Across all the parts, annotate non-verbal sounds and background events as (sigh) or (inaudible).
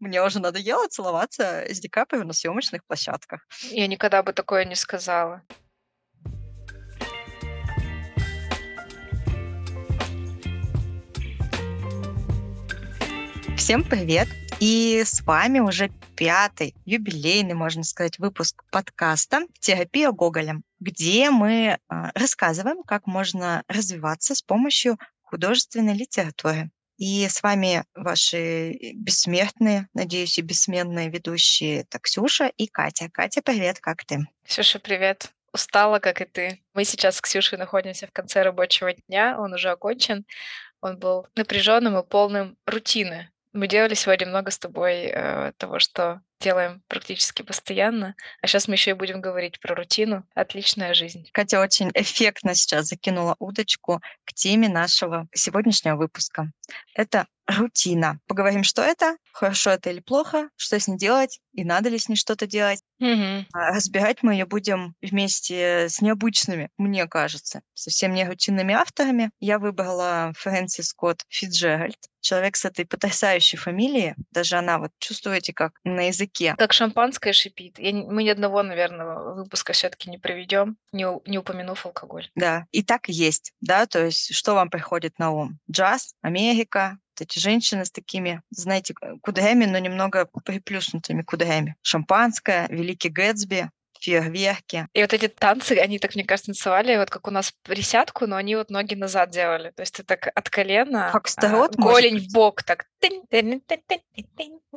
Мне уже надоело целоваться с Ди Каприо на съемочных площадках. Я никогда бы такое не сказала. Всем привет! И с вами уже пятый юбилейный, можно сказать, выпуск подкаста «Терапия Гоголем», где мы а, рассказываем, как можно развиваться с помощью художественной литературы. И с вами ваши бессмертные, надеюсь, и бессменные ведущие это Ксюша и Катя. Катя, привет, как ты? Ксюша, привет. Устала, как и ты. Мы сейчас с Ксюшей находимся в конце рабочего дня, он уже окончен. Он был напряженным и полным рутины. Мы делали сегодня много с тобой э, того, что делаем практически постоянно. А сейчас мы еще и будем говорить про рутину. Отличная жизнь. Катя очень эффектно сейчас закинула удочку к теме нашего сегодняшнего выпуска. Это рутина. Поговорим, что это, хорошо это или плохо, что с ней делать и надо ли с ней что-то делать. Угу. разбирать мы ее будем вместе с необычными, мне кажется, совсем не рутинными авторами. Я выбрала Фрэнси Скотт Фитджеральд, человек с этой потрясающей фамилией. Даже она, вот чувствуете, как на языке. Как шампанское шипит. Я, мы ни одного, наверное, выпуска все-таки не проведем, не, не упомянув алкоголь. Да, и так и есть, да, то есть что вам приходит на ум? Джаз, Америка, эти женщины с такими, знаете, кудрями, но немного приплюснутыми кудрями. Шампанское, Великий Гэтсби, фейерверки. И вот эти танцы, они так, мне кажется, танцевали, вот как у нас присядку, но они вот ноги назад делали. То есть ты так от колена, Фокстрот, а, голень в бок, так.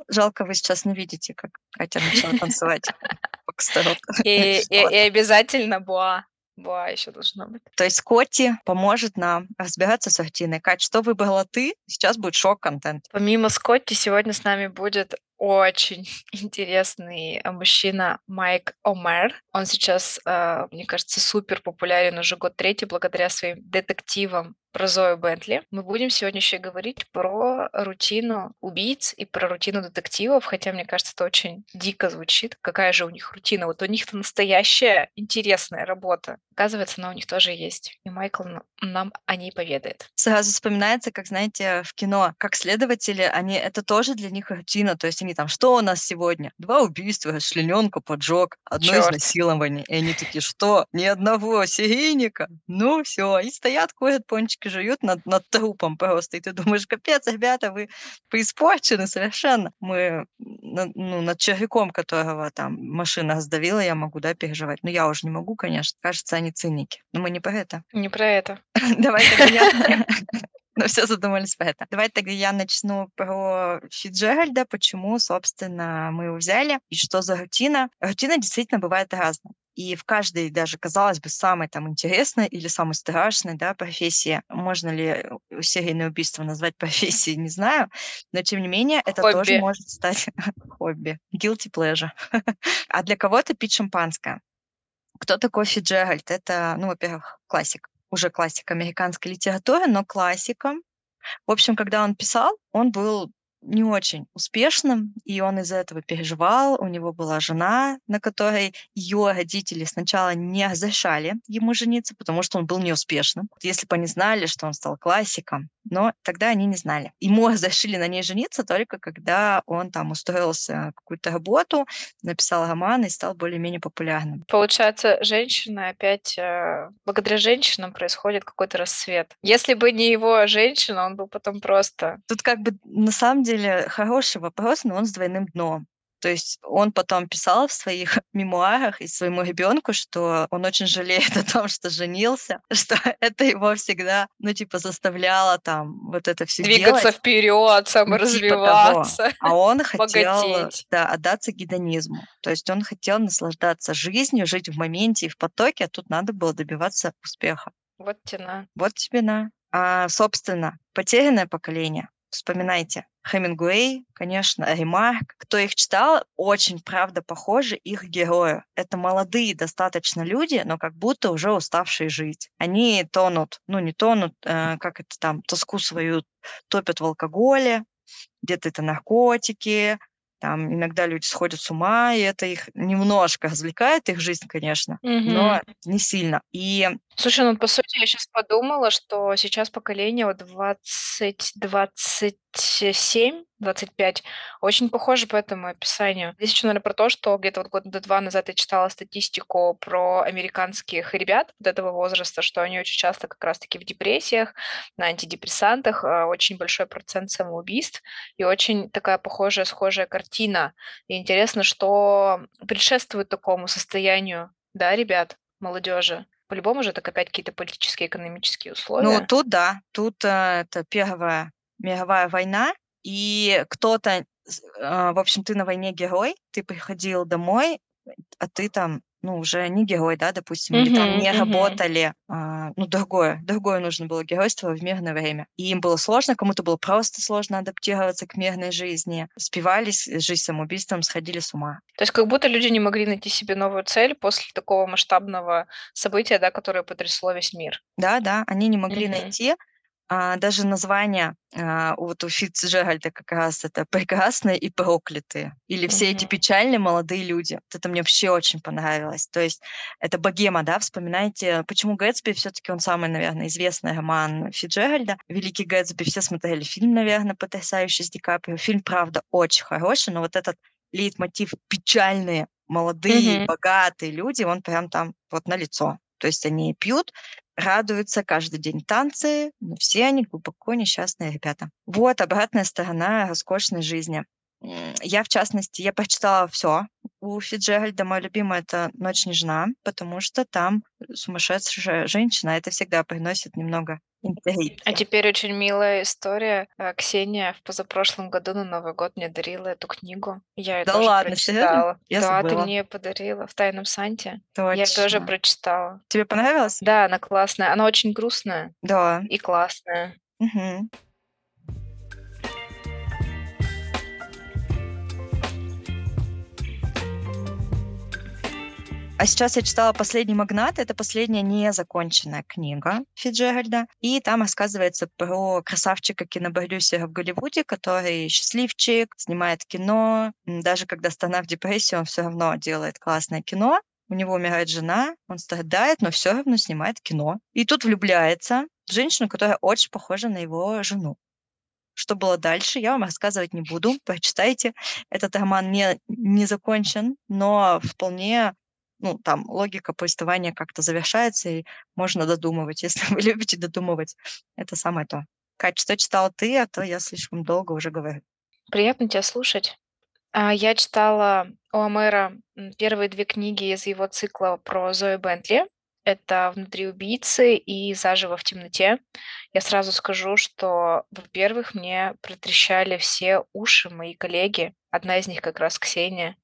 Жалко, вы сейчас не видите, как Катя начала танцевать. (laughs) И, (laughs) и обязательно буа. Буа еще должно быть. То есть Скотти поможет нам разбираться с рутиной. Кать, что выбрала ты? Сейчас будет шок-контент. Помимо Скотти сегодня с нами будет очень (laughs) интересный мужчина Майк Омер. Он сейчас, э, мне кажется, супер популярен уже год третий благодаря своим детективам про Зою Бентли. Мы будем сегодня еще говорить про рутину убийц и про рутину детективов, хотя, мне кажется, это очень дико звучит. Какая же у них рутина? Вот у них-то настоящая интересная работа. Оказывается, она у них тоже есть. И Майкл нам о ней поведает. Сразу вспоминается, как, знаете, в кино, как следователи, они, это тоже для них рутина. То есть они там, что у нас сегодня? Два убийства, члененка, поджог, одно Чёрт. изнасилование. И они такие, что? Ни одного серийника? Ну, все. И стоят, курят пончики косточки жуют над, над трупом просто, и ты думаешь, капец, ребята, вы поиспорчены совершенно. Мы ну, над человеком, которого там машина раздавила, я могу, да, переживать. Но я уже не могу, конечно. Кажется, они циники. Но мы не про это. Не про это. (laughs) Давай тогда. Ну, (laughs) все задумались про это. Давайте тогда я начну про Фиджеральда, почему, собственно, мы его взяли и что за рутина. Рутина действительно бывает разная. И в каждой даже, казалось бы, самой там интересной или самой страшной да, профессии, можно ли серийное убийство назвать (laughs) профессией, не знаю, но тем не менее это хобби. тоже может стать (laughs) хобби. Guilty pleasure. (laughs) а для кого-то пить шампанское. Кто такой Фиджеральд? Это, ну, во-первых, классик, уже классик американской литературы, но классиком. В общем, когда он писал, он был не очень успешным, и он из-за этого переживал. У него была жена, на которой ее родители сначала не разрешали ему жениться, потому что он был неуспешным. Если бы они знали, что он стал классиком, но тогда они не знали. Ему (laughs) разрешили на ней жениться только когда он там устроился какую-то работу, написал роман и стал более-менее популярным. Получается, женщина опять, э, благодаря женщинам происходит какой-то рассвет. Если бы не его женщина, он был потом просто... Тут как бы на самом деле хороший вопрос, но он с двойным дном. То есть он потом писал в своих (laughs) мемуарах и своему ребенку, что он очень жалеет (laughs) о том, что женился, (laughs) что это его всегда, ну, типа, заставляло там вот это все Двигаться делать. вперед, саморазвиваться. Ну, типа а он хотел да, отдаться гедонизму. То есть он хотел наслаждаться жизнью, жить в моменте и в потоке, а тут надо было добиваться успеха. Вот тена. Вот тебе на. А, собственно, потерянное поколение Вспоминайте. Хемингуэй, конечно, Ремарк. Кто их читал, очень, правда, похожи их герою. Это молодые достаточно люди, но как будто уже уставшие жить. Они тонут, ну не тонут, э, как это там, тоску свою топят в алкоголе, где-то это наркотики, Там иногда люди сходят с ума, и это их немножко развлекает, их жизнь, конечно, но Мгм. не сильно. И Слушай, ну, по сути, я сейчас подумала, что сейчас поколение вот 20, 27, 25 очень похоже по этому описанию. Здесь еще, наверно, про то, что где-то вот года 2 назад я читала статистику про американских ребят вот этого возраста, что они очень часто как раз-таки в депрессиях, на антидепрессантах, а, очень большой процент самоубийств и очень такая похожая, схожая картина. И интересно, что предшествует такому состоянию, да, ребят, молодежи? По-любому же это опять какие-то политические, экономические Ну, условия. тут да, тут, э, это Первая мировая война, и кто-то, э, в общем, ты на войне герой, ты приходил домой, а ты там, ну, уже не герой, да, допустим, или там не мгм. работали, а, ну, другое другое нужно было геройство в мирное время. И им было сложно, кому-то было просто сложно адаптироваться к мирной жизни, спивались, жизнь самоубийством, сходили с ума. То есть как будто люди не могли найти себе новую цель после такого масштабного события, да, которое потрясло весь мир. Да-да, они не могли Мгм. найти, а, даже название, а, вот у Фицджеральда как раз это "Прекрасные и проклятые" или "Все эти Мгм. печальные молодые люди". Вот это мне вообще очень понравилось. То есть это богема, да, вспоминайте, "Почему Гэтсби" всё-таки он самый, наверно, известный роман Фицджеральда. "Великий Гэтсби", все смотрели фильм, наверно, потрясающий с Ди Каприо. Фильм, правда, очень хороший, но вот этот лейтмотив "печальные, молодые, Мгм. богатые люди", он прям там вот налицо. То есть они пьют, радуются, каждый день танцы, но все они глубоко несчастные ребята. Вот обратная сторона роскошной жизни. Я, в частности, я прочитала всё у Фицджеральда. Мой любимый- это "Ночь нежна", потому что там сумасшедшая женщина. Это всегда приносит немного А теперь очень милая история. А, Ксения в позапрошлом году на Новый год мне дарила эту книгу. Я её Да тоже ладно, прочитала. Я Да, ты забыла. мне её подарила в "Тайном Санте". Я тоже Точно. прочитала. Тебе понравилось? Да, она классная. Она очень грустная Да. и классная. Мгм. А сейчас я читала "Последний магнат". Это последняя незаконченная книга Фицджеральда, и там рассказывается про красавчика-кинопродюсера в Голливуде, который счастливчик, снимает кино. Даже когда страна в депрессии, он всё равно делает классное кино. У него умирает жена, он страдает, но всё равно снимает кино. И тут влюбляется в женщину, которая очень похожа на его жену. Что было дальше, я вам рассказывать не буду, прочитайте. Этот роман не не закончен, но вполне, ну, там логика повествования как-то завершается, и можно додумывать. (laughs) Если вы любите додумывать, это самое то. Кать, что читала ты? А то я слишком долго уже говорю. Приятно тя слушать. А, я читала у Омера, м, первые 2 книги из его цикла про Зои Бентли. Это "Внутри убийцы" и "Заживо в темноте". Я сразу скажу, что, во-первых, мне протрещали все уши мои коллеги. Одна из них как раз Ксения.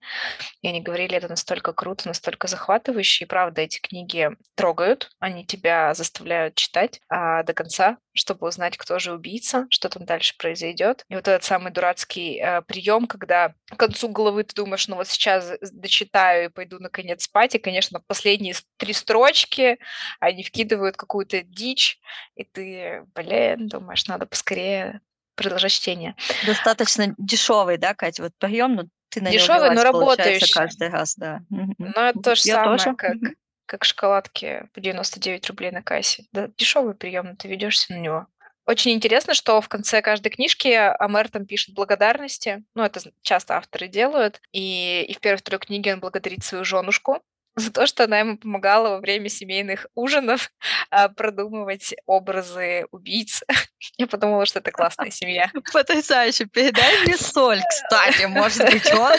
И они говорили: "Это настолько круто, настолько захватывающе". И правда, эти книги трогают. Они тебя заставляют читать, а, до конца, чтобы узнать, кто же убийца, что там дальше произойдет. И вот этот самый дурацкий, э, прием, когда к концу главы ты думаешь: "Ну, вот сейчас дочитаю и пойду наконец спать". И, конечно, последние 3 строчки они вкидывают какую-то дичь, и ты, блин, думаешь: "Надо поскорее продолжать чтение". Достаточно дешёвый, да, Кать, вот приём, но ты на него Дешёвый, но работающий. каждый раз, да. Но это то же Я самое, тоже. как как шоколадки по 99 рублей на кассе. Да, дешёвый приём, но ты ведёшься на него. Очень интересно, что в конце каждой книжки Омер там пишет благодарности. Ну, это часто авторы делают. И и в 1-2 книге он благодарит свою жёнушку за то, что она ему помогала во время семейных ужинов, (laughs) а, продумывать образы убийц. (laughs) Я подумала, что это классная семья. (laughs) Потрясающе! "Передай мне соль". Кстати, может быть, он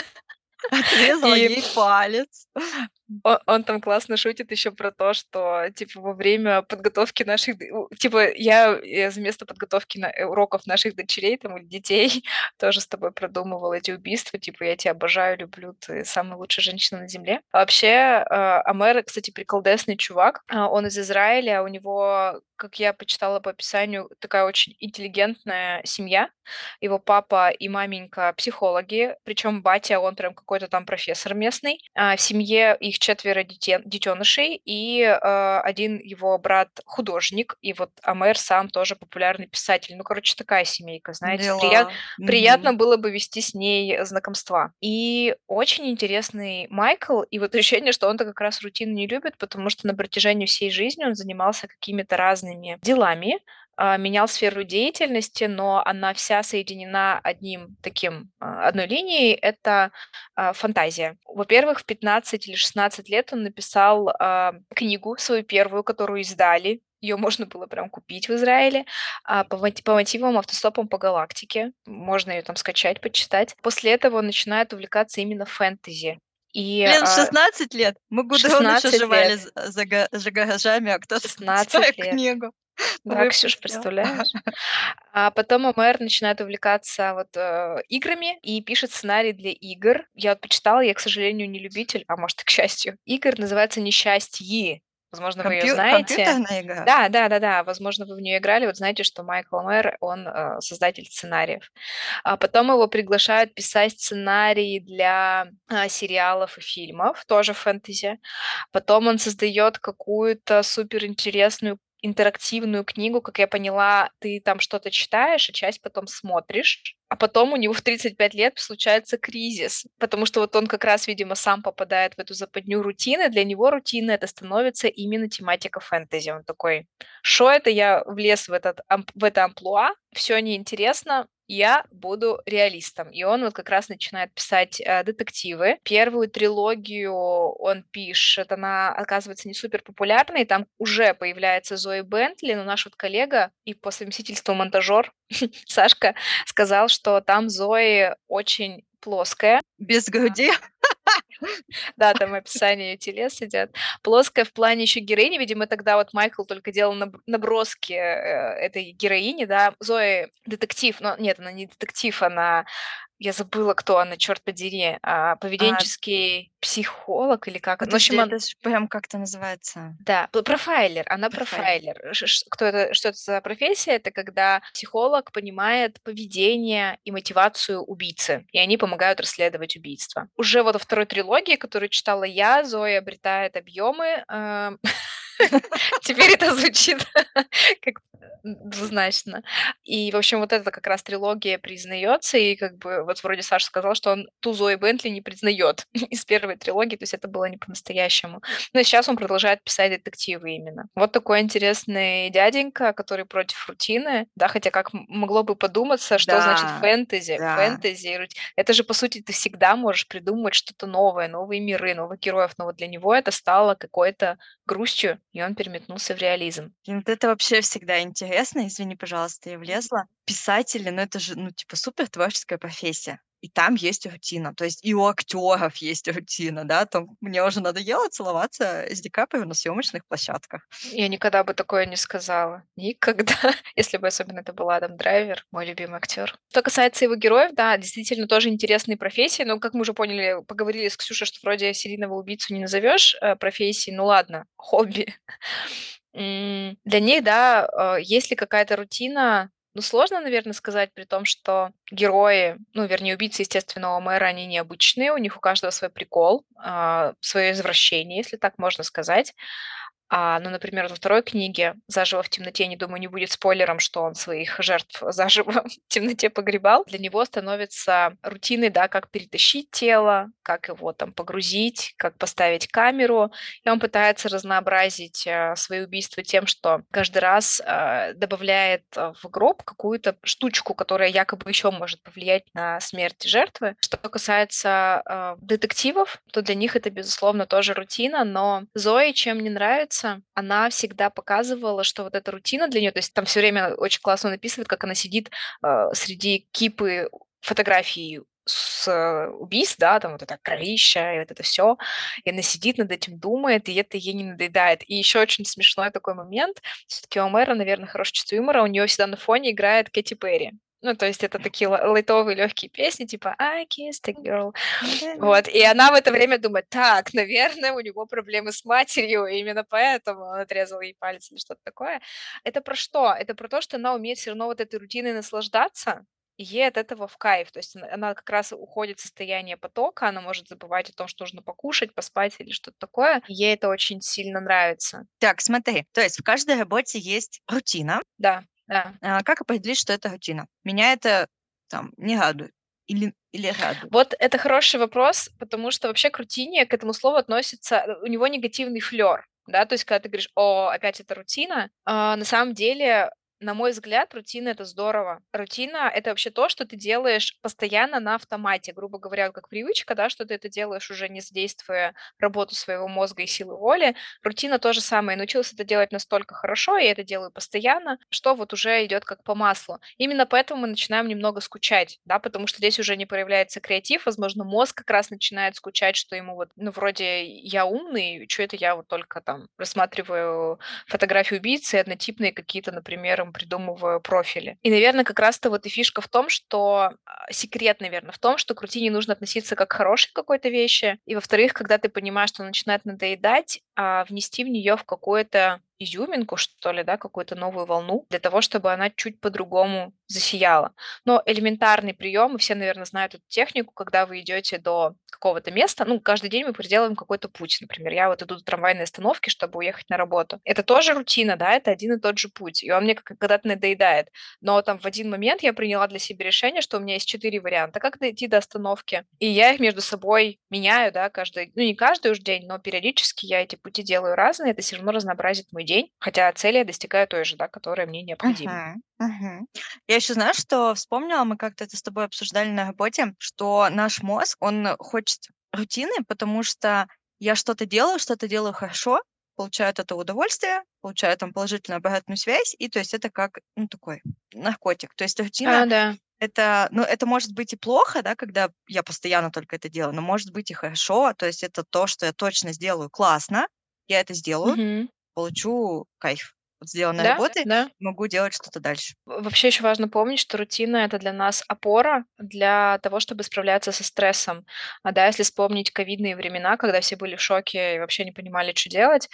отрезал И ей палец. О он там классно шутит ещё про то, что, типа, во время подготовки наших типа, я я место подготовки на э, уроков наших дочерей там или детей (laughs) тоже с тобой продумывала эти убийства. Типа: "Я тя обожаю, люблю, ты самая лучшая женщина на земле". А вообще, а, Омер, кстати, приколдесный чувак. А, он из Израиля. У него, как я почитала по описанию, такая очень интеллигентная семья. Его папа и маменька- психологи, причём батя, он прям какой-то там профессор местный. А в семье их них четверо детен детёнышей, и, э, один его брат художник, и вот Омер сам тоже популярный писатель. Ну, короче, такая семейка, знаете. Прият Дела. приятно было бы вести с ней знакомства. И очень интересный Майкл, и вот (laughs) ощущение, что он-то как раз рутину не любит, потому что на протяжении всей жизни он занимался какими-то разными делами, менял сферу деятельности, но она вся соединена одним таким, а, одной линией- это, а, фантазия. Во-первых, в 15 или 16 лет он написал, а, книгу свою первую, которую издали. Её можно было прям купить в Израиле, а, по по мотивам "Автостопом по галактике". Можно её там скачать, почитать. После этого он начинает увлекаться именно фэнтези. И, Блин, в а 16 лет! Мы вон еще 16 жевали лет. за га за гаражами, а кто-то там свою 16 лет. книгу Да, Ксюш, выпустил. представляешь? (laughs) А потом Омер начинает увлекаться вот, э, играми и пишет сценарий для игр. Я вот почитала, я, к сожалению, не любитель, а может, к счастью, игр. Называется "Несчастье". Возможно, вы её Компью знаете. компьютерная игра? Да, да-да-да, возможно, вы в неё играли. Вот знаете, что Майкл Омер, он, э, создатель сценариев. А потом его приглашают писать сценарии для, а, сериалов и фильмов, тоже фэнтези. Потом он создаёт какую-то суперинтересную интерактивную книгу. Как я поняла, ты там что-то читаешь, а часть потом смотришь. А потом у него в 35 лет случается кризис, потому что вот он как раз, видимо, сам попадает в эту западню рутины. Для него рутина- это становится именно тематика фэнтези. Он такой: "Шо это я влез в этот в это амплуа? Всё неинтересно, я буду реалистом". И он вот как раз начинает писать, э, детективы. Первую трилогию он пишет, она оказывается не суперпопулярной. Там уже появляется Зои Бентли, но наш вот коллега и по совместительству монтажёр (laughs) Сашка сказал, что там Зои очень плоская. Без груди? (laughs) Да, там описание её телес идёт. Плоская в плане ещё героини. Видимо, тогда вот Майкл только делал наб наброски, э, этой героини, да. Зои детектив, но нет, она не детектив, она я забыла, кто она, чёрт подери, а, А поведенческий психолог или как? Ну, в общем, он это ж прям как это называется? Да, профайлер, она Профайлер. профайлер. Кто это что это за профессия? Это когда психолог понимает поведение и мотивацию убийцы, и они помогают расследовать убийства. Уже вот во 2 трилогии, которую читала я, Зои обретает объёмы, э, (laughs) (laughs) теперь это звучит (laughs) как-то двузначно. И, в общем, вот эта как раз трилогия признаётся, и как бы вот вроде Саша сказал, что он ту Зои Бентли не признаёт (laughs) из 1 трилогии, то есть это было не по-настоящему. Но сейчас он продолжает писать детективы именно. Вот такой интересный дяденька, который против рутины. Да, хотя как могло бы подуматься, что значит Да, фэнтези? да. Фэнтези это же, по сути, ты всегда можешь придумать что-то новое, новые миры, новых героев. Но вот для него это стало какой-то грустью, и он переметнулся в реализм. Вот это вообще всегда интересно. Извини, пожалуйста, я влезла. Писатели, ну, это же, ну, типа супер творческая профессия. И там есть рутина. То есть и у актеров есть рутина, да. Там мне уже надоело целоваться с Ди Каприо на съемочных площадках. Я никогда бы такое не сказала. Никогда. (laughs) Если бы особенно это был Адам Драйвер, мой любимый актер. Что касается его героев, да, действительно тоже интересные профессии. Но, как мы уже поняли, поговорили с Ксюшей, что вроде серийного убийцу не назовешь, э, профессией. Ну ладно, (laughs) хобби. Для них, да, э, есть ли какая-то рутина? Ну, сложно, наверно, сказать, при том, что герои, ну, вернее, убийцы, естественно, Омера, они необычные, у них у каждого свой прикол, а, своё извращение, если так можно сказать. А, ну, например, во 2 книге "Заживо в темноте", не думаю, не будет спойлером, что он своих жертв (laughs) заживо в темноте погребал. Для него становится рутиной, да, как перетащить тело, как его там погрузить, как поставить камеру. И он пытается разнообразить, э, свои убийства тем, что каждый раз, э, добавляет в гроб какую-то штучку, которая якобы ещё может повлиять на смерть жертвы. Что касается, э, детективов, то для них это, безусловно, тоже рутина. Но Зои чем мне нравится, она всегда показывала, что вот эта рутина для неё то есть там всё время очень классно он описывает, как она сидит, э, среди кипы фотографий с убийств, да, там вот это кровища и вот это всё. И она сидит, над этим думает, и это ей не надоедает. И ещё очень смешной такой момент. Всё-таки у Омера, наверно, хорошее чувство юмора. У неё всегда на фоне играет Кэти Перри. Ну, то есть это такие ла лайтовые лёгкие песни типа I kissed a girl. Вот. И она в это время думает: "Так, наверное, у него проблемы с матерью, и именно поэтому он отрезал ей палец", или что-то такое. Это про что? Это про то, что она умеет всё равно вот этой рутиной наслаждаться. и ей от этого в кайф. То есть она она как раз уходит в состояние потока, она может забывать о том, что нужно покушать, поспать или что-то такое. Ей это очень сильно нравится. Так, смотри, то есть в каждой работе есть рутина. Да, да. А, как определить, что это рутина? Меня это там не радует или или радует? Вот это хороший вопрос, потому что вообще к рутине, к этому слову относится, э, у него негативный флёр, да, то есть когда ты говоришь: "О, опять это рутина", а, на самом деле на мой взгляд, рутина- это здорово. Рутина- это вообще то, что ты делаешь постоянно на автомате. Грубо говоря, как привычка, да, что ты это делаешь уже не задействуя работу своего мозга и силы воли. Рутина то же самое. Я научилась это делать настолько хорошо, и я это делаю постоянно, что вот уже идет как по маслу. Именно поэтому мы начинаем немного скучать, да, потому что здесь уже не проявляется креатив. Возможно, мозг как раз начинает скучать, что ему вот, ну, вроде я умный, что это я вот только там рассматриваю фотографии убийцы, однотипные какие-то, например, там придумываю профили. И, наверное, как раз-то вот и фишка в том, что а, секрет, наверное, в том, что к рутине нужно относиться как к хорошей какой-то вещи. И, во-вторых, когда ты понимаешь, что начинает надоедать, а внести в нее в какое-то изюминку, что ли, да, какую-то новую волну, для того, чтобы она чуть по-другому засияла. Но элементарный прием, и все, наверное, знают эту технику, когда вы идете до какого-то места, ну, каждый день мы проделываем какой-то путь. Например, я вот иду до трамвайной остановки, чтобы уехать на работу. Это тоже рутина, да, это один и тот же путь. И он мне когда-то надоедает. Но там в один момент я приняла для себя решение, что у меня есть четыре варианта, как дойти до остановки. И я их между собой меняю, да, каждый, ну, не каждый уж день, но периодически я эти пути делаю разные, это все равно разнообразит мой день, хотя цели я достигаю той же, да, которая мне необходима. Мгм, мгм. Я еще знаю, что вспомнила, мы как-то это с тобой обсуждали на работе, что наш мозг, он хочет рутины, потому что я что-то делаю, что-то делаю хорошо, получаю от этого удовольствие, получаю там положительную обратную связь, и то есть это как, ну, такой наркотик. То есть рутина А, да. это, ну, это может быть и плохо, да, когда я постоянно только это делаю, но может быть и хорошо. То есть это то, что я точно сделаю классно, я это сделаю, Мгм. получу кайф сделанной Да, работы, да. могу делать что-то дальше. Вообще еще важно помнить, что рутина- это для нас опора для того, чтобы справляться со стрессом. А, да, если вспомнить ковидные времена, когда все были в шоке и вообще не понимали, чё делать,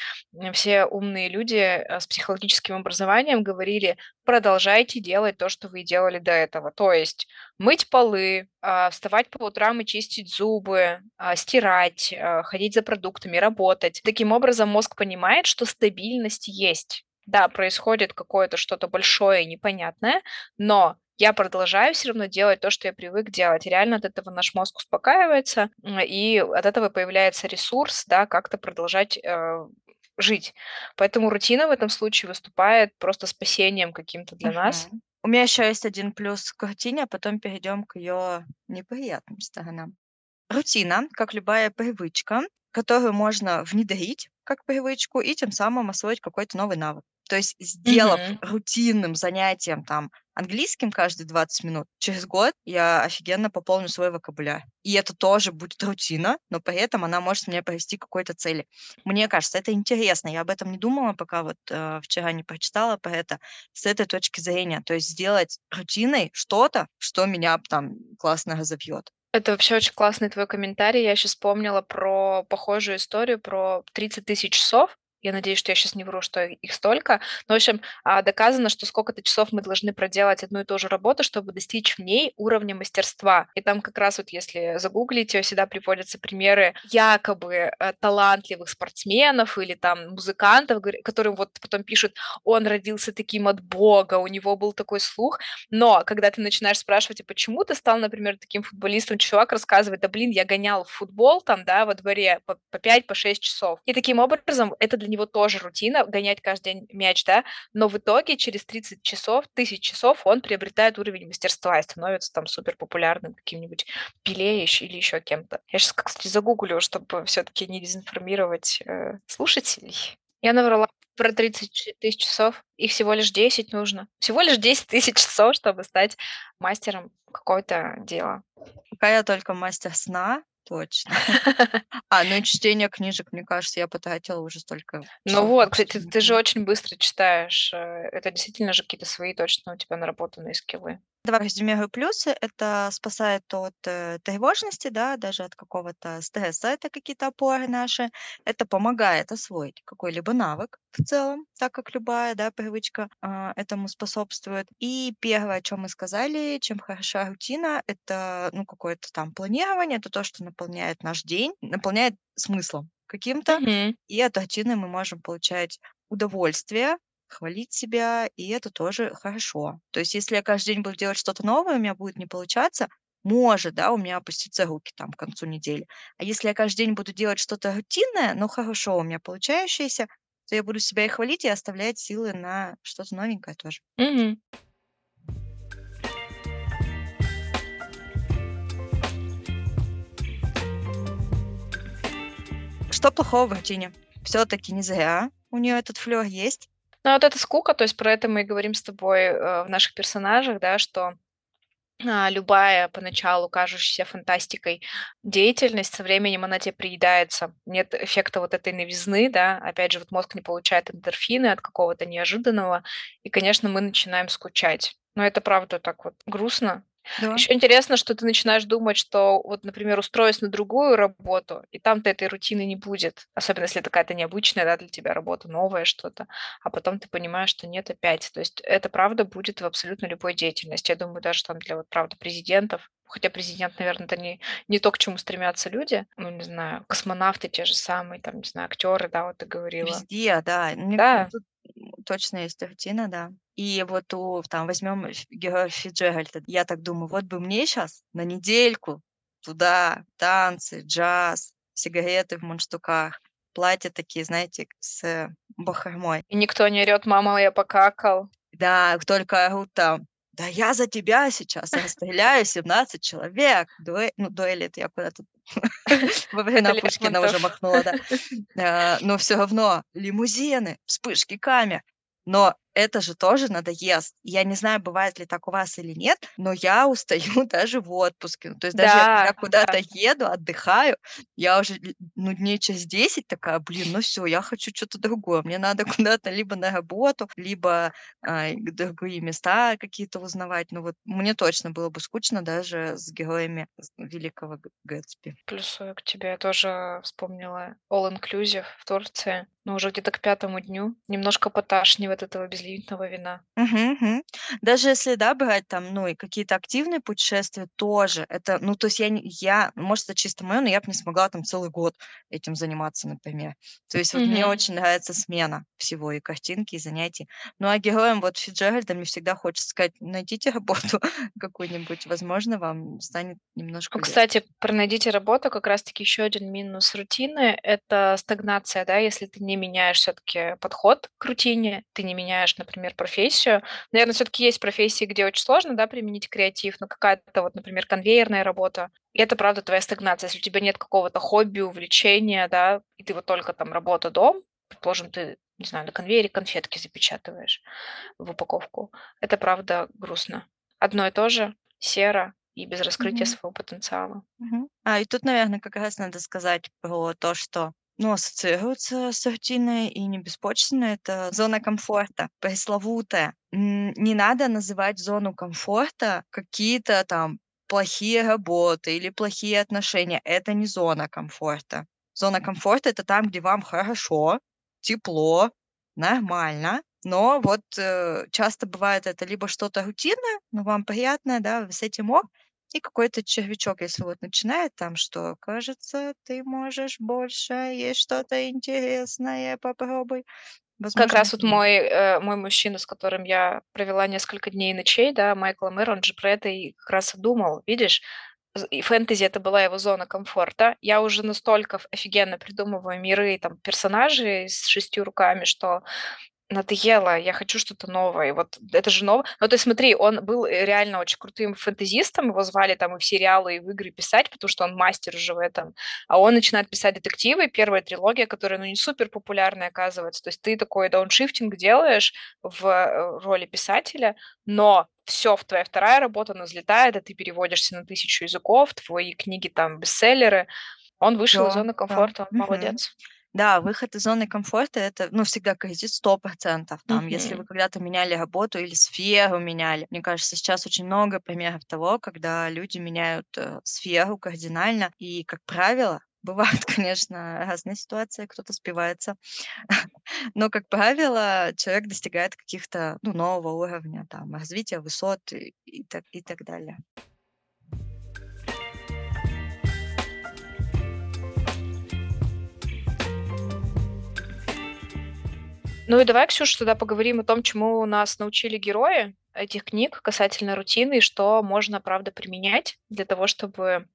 все умные люди, э, с психологическим образованием говорили: "Продолжайте делать то, что вы делали до этого". То есть мыть полы, а, вставать по утрам и чистить зубы, а, стирать, а, ходить за продуктами, работать. Таким образом, мозг понимает, что стабильность есть. Да, происходит какое-то что-то большое и непонятное, но я продолжаю все равно делать то, что я привык делать. Реально от этого наш мозг успокаивается, и от этого появляется ресурс, да, как-то продолжать, э, жить. Поэтому рутина в этом случае выступает просто спасением каким-то для нас. У меня еще есть один плюс к рутине, а потом перейдем к ее неприятным сторонам. Рутина, как любая привычка, которую можно внедрить как привычку и тем самым освоить какой-то новый навык. То есть, сделав Мгм. рутинным занятием там английским каждые 20 минут, через год я офигенно пополню свой вокабуляр. И это тоже будет рутина, но при этом она может меня привести к какой-то цели. Мне кажется, это интересно. Я об этом не думала, пока вот э, вчера не прочитала про это с этой точки зрения. То есть сделать рутиной что-то, что меня там классно разовьет. Это вообще очень классный твой комментарий. Я еще вспомнила про похожую историю, про 30 тысяч часов. Я надеюсь, что я сейчас не вру, что их столько. Но, в общем, а, доказано, что сколько-то часов мы должны проделать одну и ту же работу, чтобы достичь в ней уровня мастерства. И там как раз вот, если загуглите, всегда приводятся примеры якобы э, талантливых спортсменов или там музыкантов, которым вот потом пишут, он родился таким от Бога, у него был такой слух. Но когда ты начинаешь спрашивать, а почему ты стал, например, таким футболистом, чувак рассказывает, да блин, я гонял в футбол там, да, во дворе по, по 5, по 6 часов. И таким образом это для него тоже рутина, гонять каждый день мяч, да, но в итоге через 30 часов, тысяч часов он приобретает уровень мастерства и становится там супер популярным каким-нибудь Пеле или еще кем-то. Я сейчас, кстати, загуглю, чтобы все-таки не дезинформировать э, слушателей. Я наврала про 30 ч- тысяч часов, и всего лишь 10 нужно. Всего лишь 10 тысяч часов, чтобы стать мастером какого-то дела. Пока я только мастер сна, точно. (laughs) А, ну и чтение книжек, мне кажется, я потратила уже столько Ну вот, кстати, ты же очень быстро читаешь. э, Это действительно же какие-то свои точно у тебя наработанные скиллы. Давай резюмирую плюсы. Это спасает от, э, тревожности, да, даже от какого-то стресса. Это какие-то опоры наши. Это помогает освоить какой-либо навык в целом, так как любая, да, привычка, а, этому способствует. И первое, о чём мы сказали, чем хороша рутина- это, ну, какое-то там планирование, это то, что наполняет наш день, наполняет смыслом каким-то. Мгм. И от рутины мы можем получать удовольствие, хвалить себя, и это тоже хорошо. То есть если я каждый день буду делать что-то новое, у меня будет не получаться, может, да, у меня опуститься руки там к концу недели. А если я каждый день буду делать что-то рутинное, но хорошо у меня получающееся, то я буду себя и хвалить, и оставлять силы на что-то новенькое тоже. Мгм. Что плохого в рутине? Всё-таки не зря у неё этот флёр есть. Ну, вот эта скука, то есть про это мы и говорим с тобой, э, в наших персонажах, да, что, а, любая поначалу кажущаяся фантастикой деятельность, со временем она те приедается. Нет эффекта вот этой новизны, да. Опять же, вот мозг не получает эндорфины от какого-то неожиданного, и, конечно, мы начинаем скучать. Но это правда так вот грустно. Да. Ещё интересно, что ты начинаешь думать, что вот, например, устроюсь на другую работу, и там-то этой рутины не будет. Особенно если это какая-то необычная, да, для тебя работа, новое что-то. А потом ты понимаешь, что нет опять. То есть это правда будет в абсолютно любой деятельности. Я думаю, даже там для вот, правда, президентов. Хотя президент, наверно, это не не то, к чему стремятся люди. Ну, не знаю, космонавты те же самые, там, не знаю, актёры, да, вот ты говорила. Везде, да. Мне Да. тут, точно есть рутина, да. И вот у там возьмём ф героя Фицджеральда. Я так думаю: вот бы мне щас на недельку туда, танцы, джаз, сигареты в мундштуках, платья такие, знаете, с бахромой. И никто не орёт: "Мама, я покакал". Да, только орут там: "Да я за тебя сейчас расстреляю 17 человек!" Дуэ ну, дуэли- это я куда-то (laughs) во времена Пушкина уже махнула, да. (laughs) А, но всё равно лимузены, вспышки камер. Но это же тоже надоест. Я не знаю, бывает ли так у вас или нет, но я устаю (laughs) даже в отпуске. Ну, то есть даже я Да, куда-то да. еду, отдыхаю, я уже, ну, дней через 10 такая: "Блин, ну всё, я хочу чё-то другое. Мне надо (laughs) куда-то либо на работу, либо, а, другие места какие-то узнавать". Ну вот мне точно было бы скучно даже с героями "Великого Гэтсби". Плюсую к тебе. Я тоже вспомнила all inclusive в Турции, но уже где-то к 5 дню немножко поташнивает от этого безлимитного вина. Мгм, мгм. Даже если, да, брать там, ну, и какие-то активные путешествия, тоже это, ну, то есть я не я, может, это чисто моё, но я б не смогла там целый год этим заниматься, например. То есть вот мне Мгм. очень нравится смена всего: и картинки, и занятий. Ну, а героям вот Фицджеральда мне всегда хочется сказать: найдите работу (laughs) какую-нибудь, возможно, вам станет немножко кстати, про "найдите работу" как раз таки ещё один минус рутины- это стагнация, да. Если ты не меняешь всё-таки подход к рутине, ты не меняешь, например, профессию. Наверно, всё-таки есть профессии, где очень сложно, да, применить креатив, но какая-то вот, например, конвейерная работа- и это правда твоя стагнация. Если у тебя нет какого-то хобби, увлечения, да, и ты вот только там работа-дом, предположим, ты, не знаю, на конвейере конфетки запечатываешь в упаковку. Это правда грустно. Одно и то же, серо и без раскрытия Мгм. своего потенциала. Мгм. А, и тут, наверно, как раз надо сказать про то, что, ну, ассоциируется с рутиной и не беспочвенно- это зона комфорта пресловутая. Не надо называть зону комфорта какие-то там плохие работы или плохие отношения. Это не зона комфорта. Зона комфорта- это там, где вам хорошо, тепло, нормально. Но вот, э, часто бывает это либо что-то рутинное, но вам приятное, да, вы с этим ок, и какой-то червячок, если вот начинает там, что: "Кажется, ты можешь больше, есть что-то интересное, попробуй". Как Возможно, раз это вот мой, э, мой мужчина, с которым я провела несколько дней и ночей, да, Майкл Омер, он же про это и как раз и думал. Видишь, и фэнтези- это была его зона комфорта. Я уже настолько офигенно придумываю миры, там, персонажей с 6 руками, что надоело, я хочу что-то новое. Вот это же ново ну, то есть смотри, он был, э, реально очень крутым фэнтезистом, его звали там и в сериалы, и в игры писать, потому что он мастер уже в этом. А он начинает писать детективы, 1 трилогия, которая, ну, не супер популярная, оказывается. То есть ты такой дауншифтинг делаешь в, э, роли писателя, но всё, в твоя 2 работа, она взлетает, и ты переводишься на 1000 языков, твои книги там бестселлеры. Он вышел из Да, зоны да. комфорта, он Мгм. молодец. Да, выход из зоны комфорта- это, ну, всегда кризис 100 Там, если вы Мгм. когда-то меняли работу или сферу меняли. Мне кажется, сейчас очень много примеров того, когда люди меняют, э, сферу кардинально. И, как правило, (laughs) бывают, конечно, разные ситуации, кто-то спивается. (laughs) Но, как правило, человек достигает каких-то, ну, нового уровня, там, развития, высот и и так и так далее. Ну и давай, Ксюша, тогда поговорим о том, чему нас научили герои этих книг касательно рутины, и что можно, правда, применять для того, чтобы,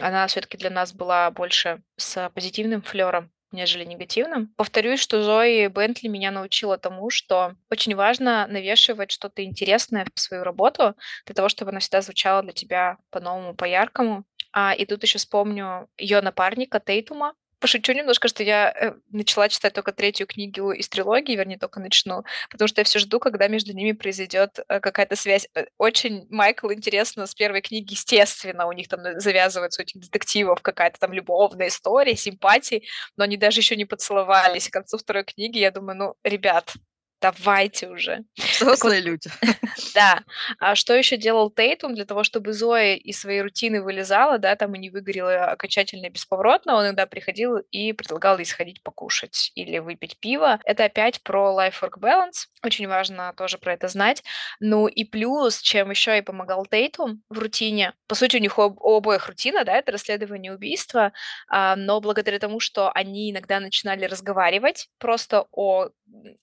она всё-таки для нас была больше с позитивным флёром, нежели негативным. Повторюсь, что Зои Бентли меня научила тому, что очень важно навешивать что-то интересное в свою работу для того, чтобы она всегда звучала для тебя по-новому, по-яркому. А, и тут ещё вспомню её напарника Тейтума. Пошучу немножко, что я, э, начала читать только 3 книгу из трилогии, вернее, тока начну, потому что я всё жду, когда между ними произойдёт, э, какая-то связь. Э, очень Майкл интересно с 1 книги, естественно, у них там, завязывается, у этих детективов, какая-то там любовная история, симпатии, но они даже ещё не поцеловались. К концу 2 книги я думаю: "Ну, ребят, давайте уже". Так вот Взрослые люди. (laughs) Да. А что ещё делал Тейтум для того, чтобы Зои из своей рутины вылезала, да, там, и не выгорела окончательно и бесповоротно? Он иногда приходил и предлагал ей сходить покушать или выпить пиво. Это опять про life-work balance. Очень важно тоже про это знать. Ну и плюс, чем ещё и помогал Тейтум в рутине. По сути, у них об у обоих рутина, да, это расследование убийства, а, но благодаря тому, что они иногда начинали разговаривать просто о, м,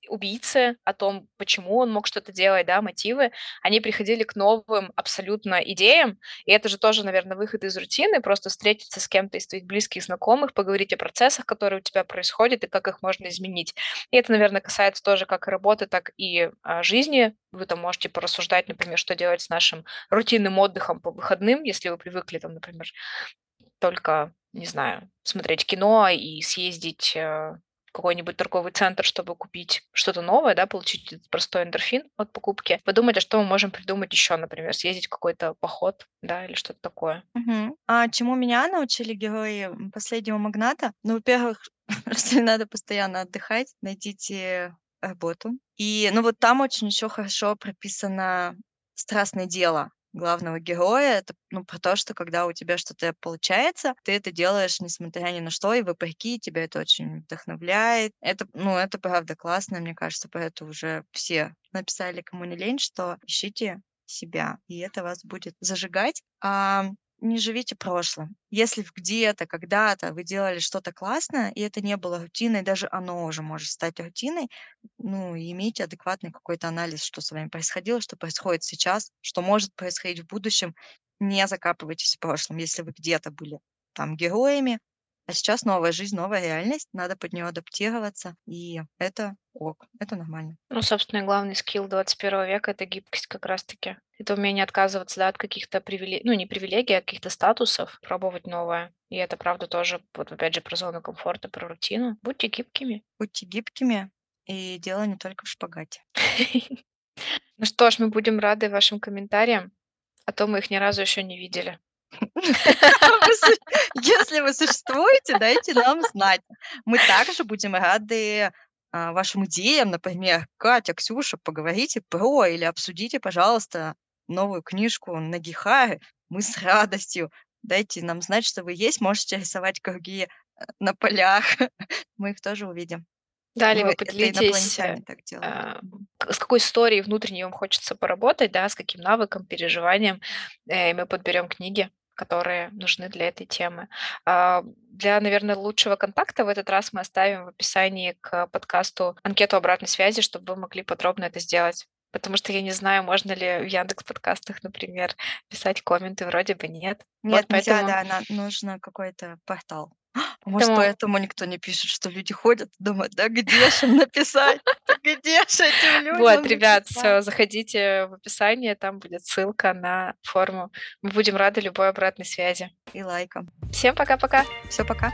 о том, почему он мог что-то делать, да, мотивы, они приходили к новым абсолютно идеям. И это же тоже, наверно, выход из рутины: просто встретиться с кем-то из твоих близких знакомых, поговорить о процессах, которые у тебя происходят, и как их можно изменить. И это, наверно, касается тоже как работы, так и, а, жизни. Вы там можете порассуждать, например, что делать с нашим рутинным отдыхом по выходным, если вы привыкли там, например, только, не знаю, смотреть кино и съездить, э, какой-нибудь торговый центр, чтобы купить что-то новое, да, получить этот простой эндорфин от покупки. Подумать, а что мы можем придумать ещё, например, съездить в какой-то поход, да, или что-то такое. Мгм. А чему меня научили герои, "Последнего магната"? Ну, во-первых, (laughs) не надо постоянно отдыхать, найдите работу. И, ну, вот там очень ещё хорошо прописано страстное дело главного героя. Это, ну, про то, что когда у тебя что-то получается, ты это делаешь несмотря ни на что и вопреки, тебя это очень вдохновляет. Это, ну, это правда классно, мне кажется, про это уже все написали, кому не лень, что ищите себя, и это вас будет зажигать. А, не живите прошлым. Если где-то, когда-то вы делали что-то классное, и это не было рутиной, даже оно уже может стать рутиной, ну, имейте адекватный какой-то анализ, что с вами происходило, что происходит сейчас, что может происходить в будущем. Не закапывайтесь в прошлом. Если вы где-то были там героями, а сейчас новая жизнь, новая реальность, надо под неё адаптироваться, и это ок, это нормально. Ну, собственно, главный скилл 21 века- это гибкость как раз таки. Это умение отказываться, да, от каких-то привиле ну, не привилегий, а каких-то статусов, пробовать новое. И это правда тоже, вот опять же, про зону комфорта, про рутину. Будьте гибкими. Будьте гибкими, и дело не только в шпагате. (laughs) Ну что ж, мы будем рады вашим комментариям, а то мы их ни разу ещё не видели. Если вы существуете, дайте нам знать. Мы также будем рады, а, вашим идеям. Например: "Катя, Ксюша, поговорите про или обсудите, пожалуйста, новую книжку Нагихары". Мы с радостью. Дайте нам знать, что вы есть. Можете рисовать круги, э, на полях. Мы их тоже увидим. Да, Ну, либо это поделитесь, а, с какой историей внутренней вам хочется поработать, да, с каким навыком, переживанием, э, и мы подберём книги, которые нужны для этой темы. А, для, наверно, лучшего контакта в этот раз мы оставим в описании к подкасту анкету обратной связи, чтобы вы могли подробно это сделать. Потому что я не знаю, можно ли в "Яндекс-подкастах", например, писать комменты, вроде бы нет. Вот Нет, нельзя, поэтому да, на нужно какой-то портал. Может, Поэтому поэтому никто не пишет, что люди ходят думают: "Да где ж им написать? Где ж этим Вот, людям ребят, написать?" всё, заходите в описание, там будет ссылка на форму. Мы будем рады любой обратной связи. И лайкам. Всем пока-пока! Всё, пока.